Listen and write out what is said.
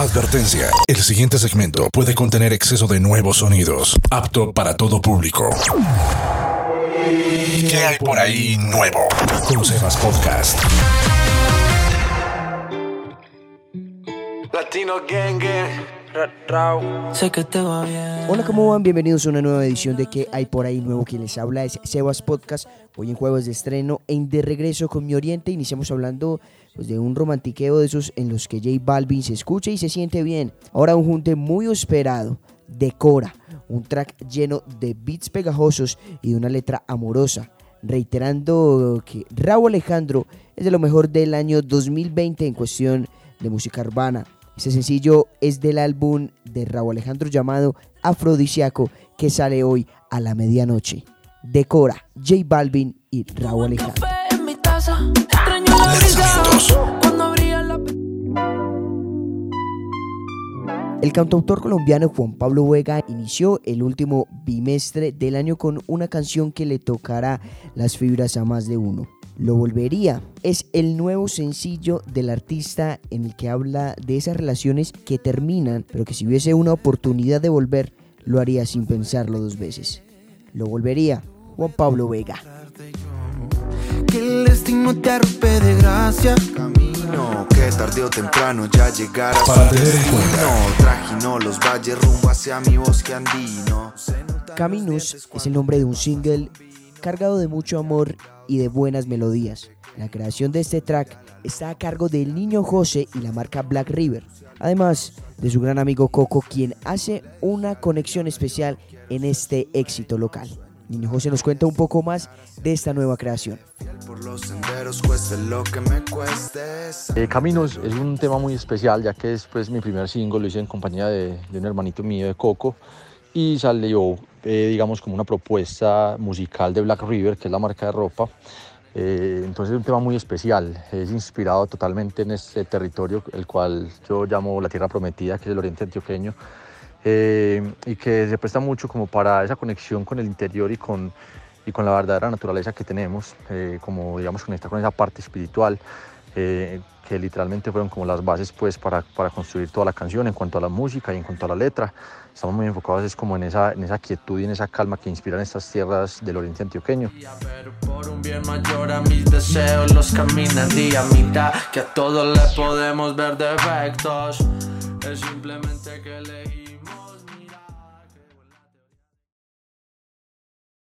Advertencia. El siguiente segmento puede contener exceso de nuevos sonidos. Apto para todo público. ¿Qué hay por ahí nuevo? Con Sebas Podcast. Latino Gang Sé que te va bien. Hola, ¿cómo van? Bienvenidos a una nueva edición de ¿Qué hay por ahí nuevo? Quien les habla es Sebas Podcast. Hoy en jueves de estreno en De Regreso con Mi Oriente. Iniciamos hablando pues, de un romantiqueo de esos en los que J Balvin se escucha y se siente bien. Ahora un junte muy esperado. Decora, un track lleno de beats pegajosos y de una letra amorosa, reiterando que Raúl Alejandro es de lo mejor del año 2020 en cuestión de música urbana. Este sencillo es del álbum de Raúl Alejandro llamado Afrodisiaco que sale hoy a la medianoche. Decora, J Balvin y Raúl Alejandro. El cantautor colombiano Juan Pablo Vega inició el último bimestre del año con una canción que le tocará las fibras a más de uno. Lo volvería. Es el nuevo sencillo del artista en el que habla de esas relaciones que terminan, pero que si hubiese una oportunidad de volver, lo haría sin pensarlo dos veces. Lo volvería. Juan Pablo Vega. Que el destino te arrope de gracia. Camino que tarde o temprano ya llegarás a tener en destino. Trajino los valles rumbo hacia mi bosque andino. Los es el nombre de un single cargado de mucho amor y de buenas melodías. La creación de este track está a cargo del niño José y la marca Black River, además de su gran amigo Coco, quien hace una conexión especial en este éxito local. Niño José nos cuenta un poco más de esta nueva creación. Eh, Caminos es un tema muy especial ya que es pues, mi primer single, lo hice en compañía de, de un hermanito mío de Coco y salió eh, digamos como una propuesta musical de Black River, que es la marca de ropa. Eh, entonces es un tema muy especial, es inspirado totalmente en este territorio, el cual yo llamo la Tierra Prometida, que es el oriente antioqueño, eh, y que se presta mucho como para esa conexión con el interior y con, y con la verdadera naturaleza que tenemos, eh, como digamos conectar con esa parte espiritual, eh, que literalmente fueron como las bases pues para, para construir toda la canción en cuanto a la música y en cuanto a la letra. Estamos muy enfocados es como en esa, en esa quietud y en esa calma que inspiran estas tierras del oriente antioqueño. Por un bien mayor a mis deseos los caminan día a mitad Que a todos le podemos ver defectos Es simplemente